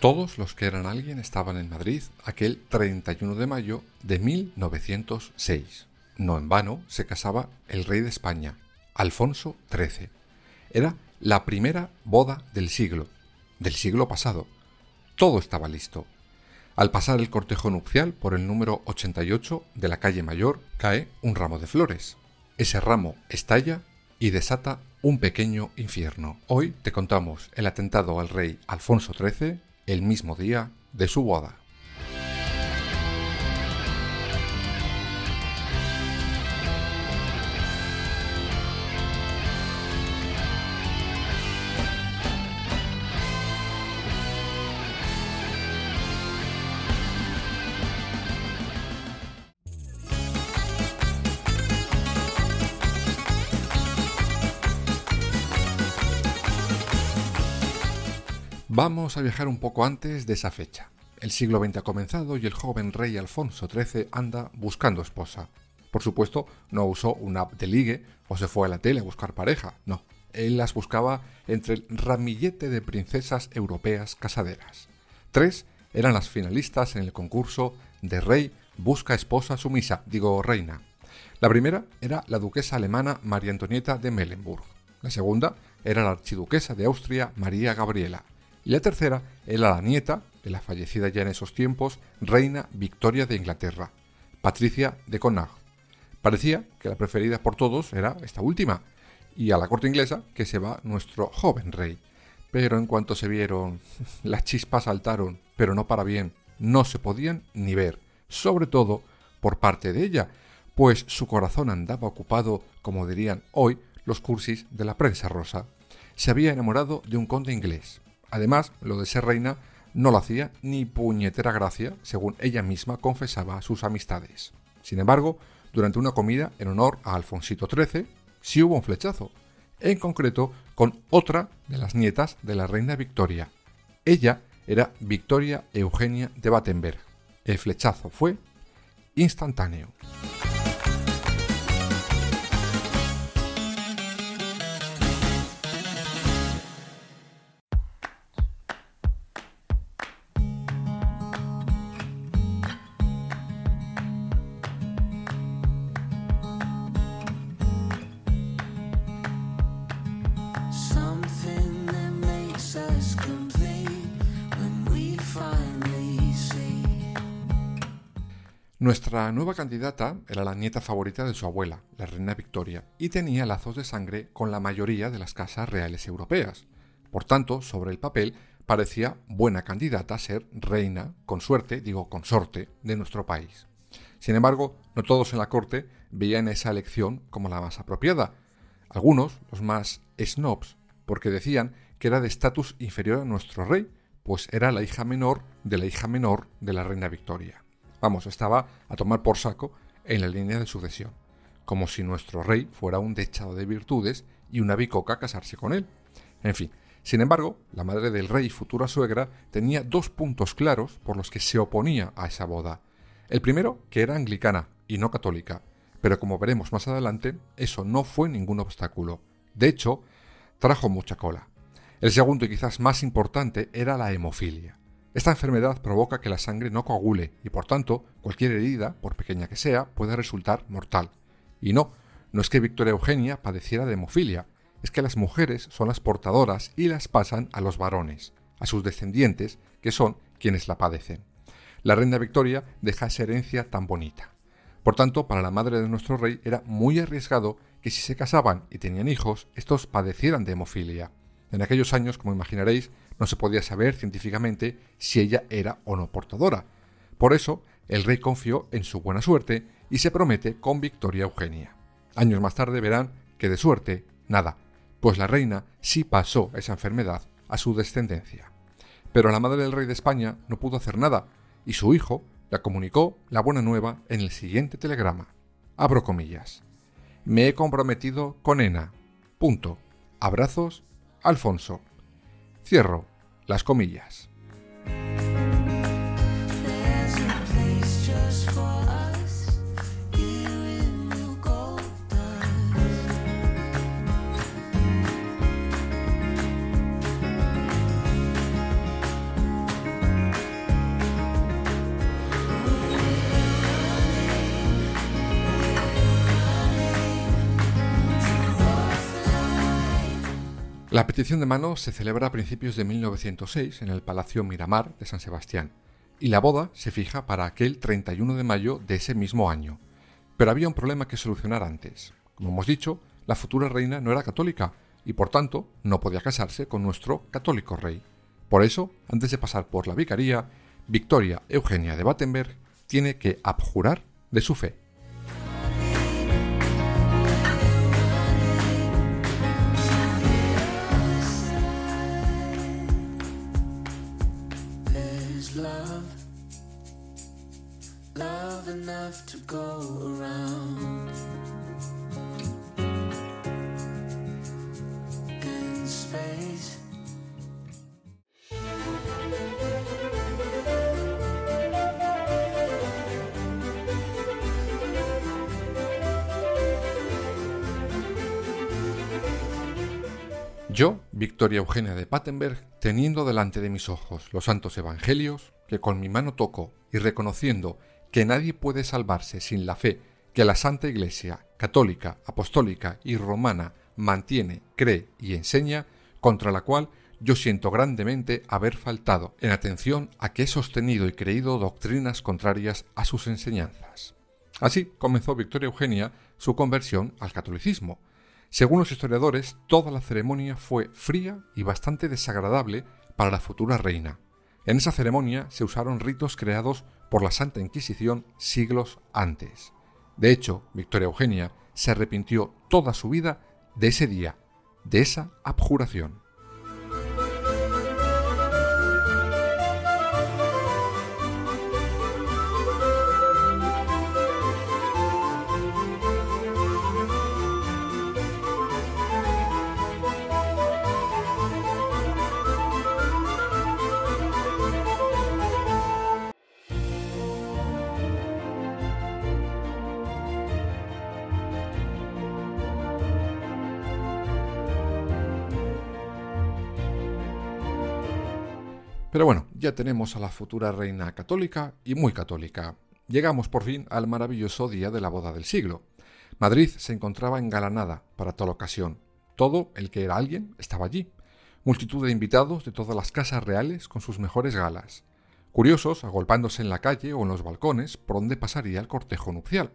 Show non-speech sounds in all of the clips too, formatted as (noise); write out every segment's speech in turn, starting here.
Todos los que eran alguien estaban en Madrid aquel 31 de mayo de 1906. No en vano se casaba el rey de España, Alfonso XIII. Era la primera boda del siglo, del siglo pasado. Todo estaba listo. Al pasar el cortejo nupcial por el número 88 de la calle Mayor, cae un ramo de flores. Ese ramo estalla y desata un pequeño infierno. Hoy te contamos el atentado al rey Alfonso XIII el mismo día de su boda. Vamos a viajar un poco antes de esa fecha. El siglo XX ha comenzado y el joven rey Alfonso XIII anda buscando esposa. Por supuesto, no usó una app de ligue o se fue a la tele a buscar pareja, no. Él las buscaba entre el ramillete de princesas europeas casaderas. Tres eran las finalistas en el concurso de Rey busca esposa sumisa, digo reina. La primera era la duquesa alemana María Antonieta de Melenburg. La segunda era la archiduquesa de Austria María Gabriela y la tercera era la nieta de la fallecida ya en esos tiempos reina Victoria de Inglaterra, Patricia de Connaught. Parecía que la preferida por todos era esta última, y a la corte inglesa que se va nuestro joven rey. Pero en cuanto se vieron, (laughs) las chispas saltaron, pero no para bien, no se podían ni ver, sobre todo por parte de ella, pues su corazón andaba ocupado, como dirían hoy los cursis de la prensa rosa. Se había enamorado de un conde inglés, Además, lo de ser reina no lo hacía ni puñetera gracia, según ella misma confesaba a sus amistades. Sin embargo, durante una comida en honor a Alfonsito XIII, sí hubo un flechazo, en concreto con otra de las nietas de la reina Victoria. Ella era Victoria Eugenia de Battenberg. El flechazo fue instantáneo. Nuestra nueva candidata era la nieta favorita de su abuela, la reina Victoria, y tenía lazos de sangre con la mayoría de las casas reales europeas. Por tanto, sobre el papel, parecía buena candidata a ser reina, con suerte, digo consorte, de nuestro país. Sin embargo, no todos en la corte veían esa elección como la más apropiada. Algunos, los más snobs, porque decían que era de estatus inferior a nuestro rey, pues era la hija menor de la hija menor de la reina Victoria. Vamos, estaba a tomar por saco en la línea de sucesión, como si nuestro rey fuera un dechado de virtudes y una bicoca casarse con él. En fin, sin embargo, la madre del rey y futura suegra tenía dos puntos claros por los que se oponía a esa boda. El primero, que era anglicana y no católica, pero como veremos más adelante, eso no fue ningún obstáculo. De hecho, trajo mucha cola. El segundo y quizás más importante era la hemofilia. Esta enfermedad provoca que la sangre no coagule y por tanto cualquier herida, por pequeña que sea, puede resultar mortal. Y no, no es que Victoria Eugenia padeciera de hemofilia, es que las mujeres son las portadoras y las pasan a los varones, a sus descendientes, que son quienes la padecen. La reina Victoria deja esa herencia tan bonita. Por tanto, para la madre de nuestro rey era muy arriesgado que si se casaban y tenían hijos, estos padecieran de hemofilia. En aquellos años, como imaginaréis, no se podía saber científicamente si ella era o no portadora. Por eso, el rey confió en su buena suerte y se promete con Victoria Eugenia. Años más tarde verán que de suerte, nada, pues la reina sí pasó esa enfermedad a su descendencia. Pero la madre del rey de España no pudo hacer nada, y su hijo la comunicó la buena nueva en el siguiente telegrama. Abro comillas. Me he comprometido con Ena. Punto. Abrazos, Alfonso. Cierro las comillas. La petición de mano se celebra a principios de 1906 en el Palacio Miramar de San Sebastián y la boda se fija para aquel 31 de mayo de ese mismo año. Pero había un problema que solucionar antes. Como hemos dicho, la futura reina no era católica y por tanto no podía casarse con nuestro católico rey. Por eso, antes de pasar por la vicaría, Victoria Eugenia de Battenberg tiene que abjurar de su fe. Yo, Victoria Eugenia de Pattenberg, teniendo delante de mis ojos los santos evangelios, que con mi mano toco y reconociendo que nadie puede salvarse sin la fe que la Santa Iglesia, católica, apostólica y romana, mantiene, cree y enseña, contra la cual yo siento grandemente haber faltado en atención a que he sostenido y creído doctrinas contrarias a sus enseñanzas. Así comenzó Victoria Eugenia su conversión al catolicismo, según los historiadores, toda la ceremonia fue fría y bastante desagradable para la futura reina. En esa ceremonia se usaron ritos creados por la Santa Inquisición siglos antes. De hecho, Victoria Eugenia se arrepintió toda su vida de ese día, de esa abjuración. Pero bueno, ya tenemos a la futura reina católica y muy católica. Llegamos por fin al maravilloso día de la boda del siglo. Madrid se encontraba engalanada para tal ocasión. Todo el que era alguien estaba allí. Multitud de invitados de todas las casas reales con sus mejores galas. Curiosos agolpándose en la calle o en los balcones por donde pasaría el cortejo nupcial.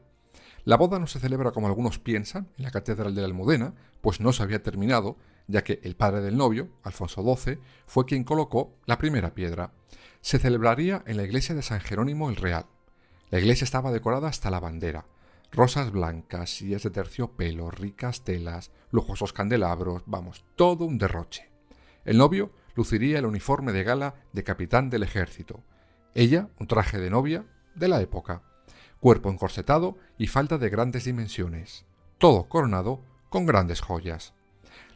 La boda no se celebra como algunos piensan en la Catedral de la Almudena, pues no se había terminado, ya que el padre del novio, Alfonso XII, fue quien colocó la primera piedra. Se celebraría en la iglesia de San Jerónimo el Real. La iglesia estaba decorada hasta la bandera. Rosas blancas, sillas de terciopelo, ricas telas, lujosos candelabros, vamos, todo un derroche. El novio luciría el uniforme de gala de capitán del ejército. Ella, un traje de novia de la época cuerpo encorsetado y falda de grandes dimensiones, todo coronado con grandes joyas.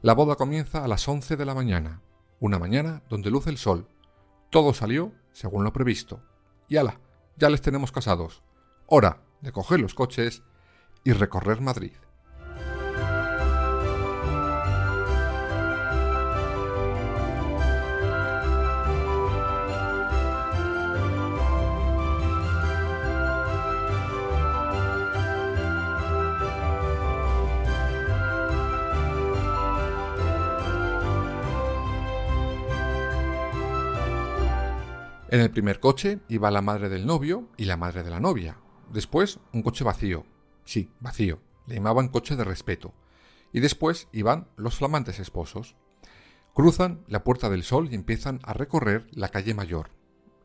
La boda comienza a las once de la mañana, una mañana donde luce el sol. Todo salió según lo previsto. Y ala, ya les tenemos casados. Hora de coger los coches y recorrer Madrid. En el primer coche iba la madre del novio y la madre de la novia. Después un coche vacío. Sí, vacío. Le llamaban coche de respeto. Y después iban los flamantes esposos. Cruzan la Puerta del Sol y empiezan a recorrer la calle mayor.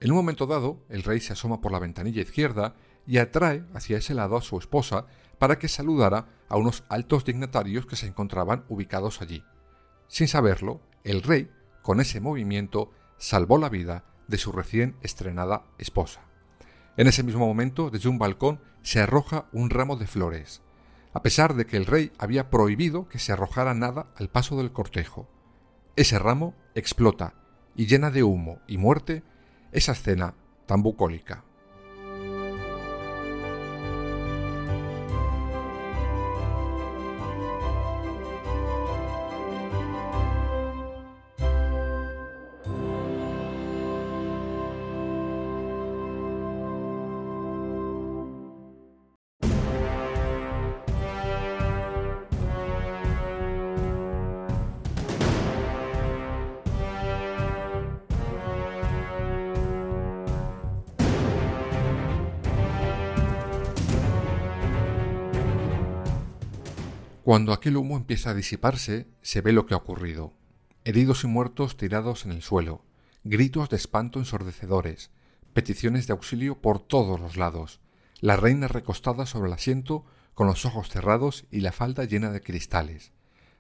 En un momento dado, el rey se asoma por la ventanilla izquierda y atrae hacia ese lado a su esposa para que saludara a unos altos dignatarios que se encontraban ubicados allí. Sin saberlo, el rey, con ese movimiento, salvó la vida de su recién estrenada esposa. En ese mismo momento, desde un balcón, se arroja un ramo de flores, a pesar de que el rey había prohibido que se arrojara nada al paso del cortejo. Ese ramo explota y llena de humo y muerte esa escena tan bucólica. Cuando aquel humo empieza a disiparse, se ve lo que ha ocurrido. Heridos y muertos tirados en el suelo, gritos de espanto ensordecedores, peticiones de auxilio por todos los lados, la reina recostada sobre el asiento con los ojos cerrados y la falda llena de cristales.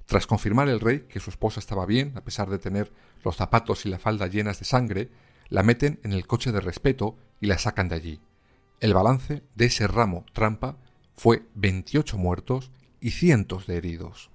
Tras confirmar el rey que su esposa estaba bien, a pesar de tener los zapatos y la falda llenas de sangre, la meten en el coche de respeto y la sacan de allí. El balance de ese ramo trampa fue 28 muertos y cientos de heridos.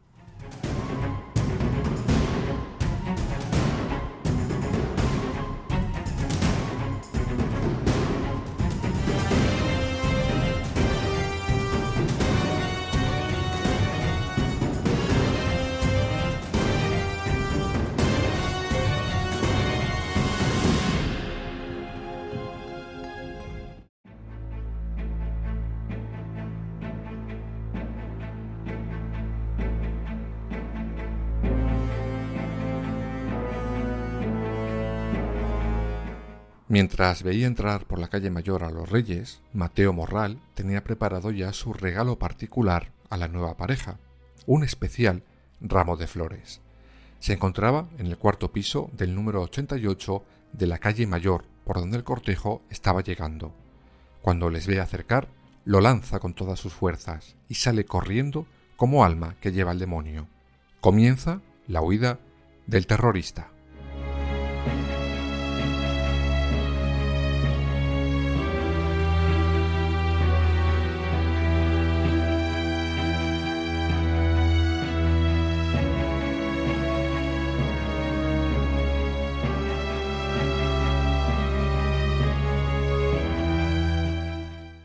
Mientras veía entrar por la calle mayor a los reyes, Mateo Morral tenía preparado ya su regalo particular a la nueva pareja, un especial ramo de flores. Se encontraba en el cuarto piso del número 88 de la calle mayor, por donde el cortejo estaba llegando. Cuando les ve acercar, lo lanza con todas sus fuerzas y sale corriendo como alma que lleva el demonio. Comienza la huida del terrorista.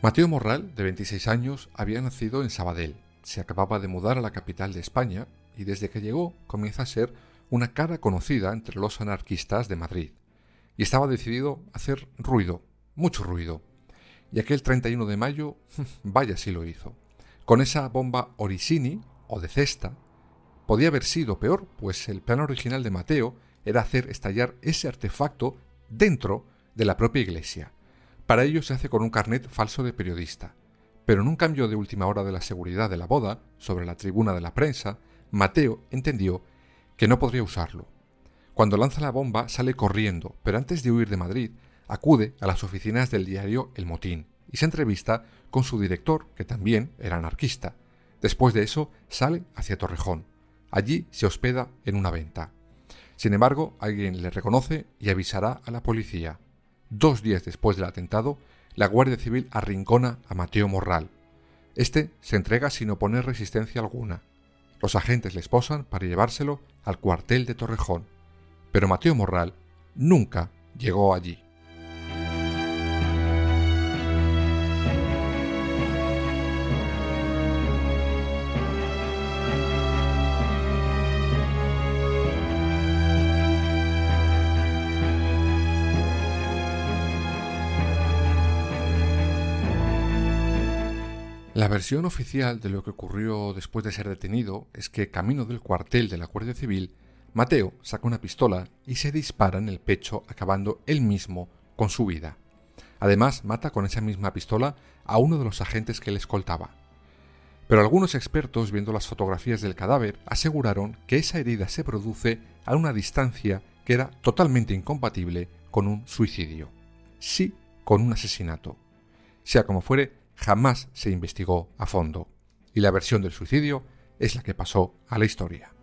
Mateo Morral, de 26 años, había nacido en Sabadell. Se acababa de mudar a la capital de España y desde que llegó comienza a ser una cara conocida entre los anarquistas de Madrid. Y estaba decidido a hacer ruido, mucho ruido. Y aquel 31 de mayo, (laughs) vaya si lo hizo. Con esa bomba Orisini, o de cesta, podía haber sido peor, pues el plan original de Mateo era hacer estallar ese artefacto dentro de la propia iglesia para ello se hace con un carnet falso de periodista. Pero en un cambio de última hora de la seguridad de la boda, sobre la tribuna de la prensa, Mateo entendió que no podría usarlo. Cuando lanza la bomba sale corriendo, pero antes de huir de Madrid, acude a las oficinas del diario El Motín y se entrevista con su director, que también era anarquista. Después de eso sale hacia Torrejón. Allí se hospeda en una venta. Sin embargo, alguien le reconoce y avisará a la policía. Dos días después del atentado, la Guardia Civil arrincona a Mateo Morral. Este se entrega sin oponer resistencia alguna. Los agentes le esposan para llevárselo al cuartel de Torrejón. Pero Mateo Morral nunca llegó allí. La versión oficial de lo que ocurrió después de ser detenido es que, camino del cuartel de la Guardia Civil, Mateo saca una pistola y se dispara en el pecho, acabando él mismo con su vida. Además, mata con esa misma pistola a uno de los agentes que le escoltaba. Pero algunos expertos, viendo las fotografías del cadáver, aseguraron que esa herida se produce a una distancia que era totalmente incompatible con un suicidio. Sí, con un asesinato. Sea como fuere, jamás se investigó a fondo, y la versión del suicidio es la que pasó a la historia.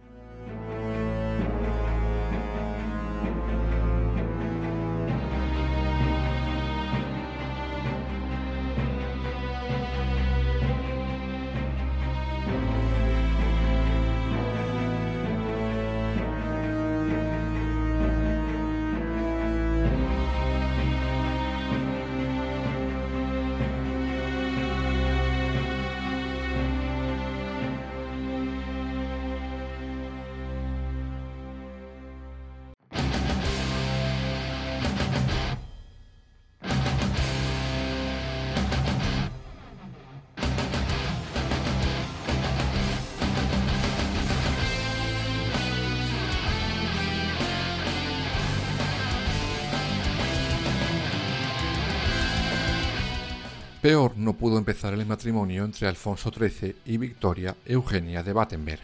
Peor no pudo empezar el matrimonio entre Alfonso XIII y Victoria Eugenia de Battenberg,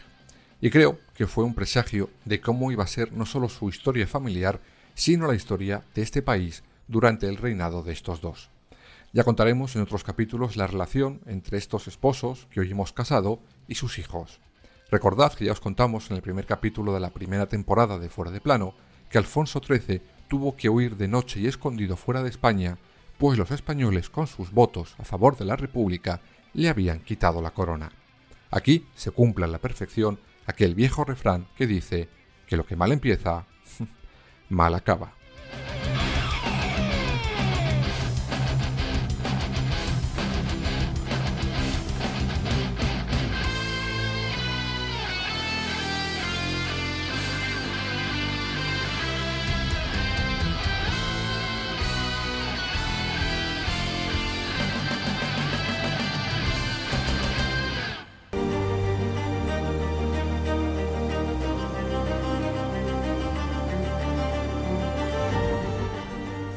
y creo que fue un presagio de cómo iba a ser no solo su historia familiar, sino la historia de este país durante el reinado de estos dos. Ya contaremos en otros capítulos la relación entre estos esposos que hoy hemos casado y sus hijos. Recordad que ya os contamos en el primer capítulo de la primera temporada de Fuera de Plano que Alfonso XIII tuvo que huir de noche y escondido fuera de España pues los españoles con sus votos a favor de la República le habían quitado la corona. Aquí se cumple a la perfección aquel viejo refrán que dice que lo que mal empieza, (laughs) mal acaba.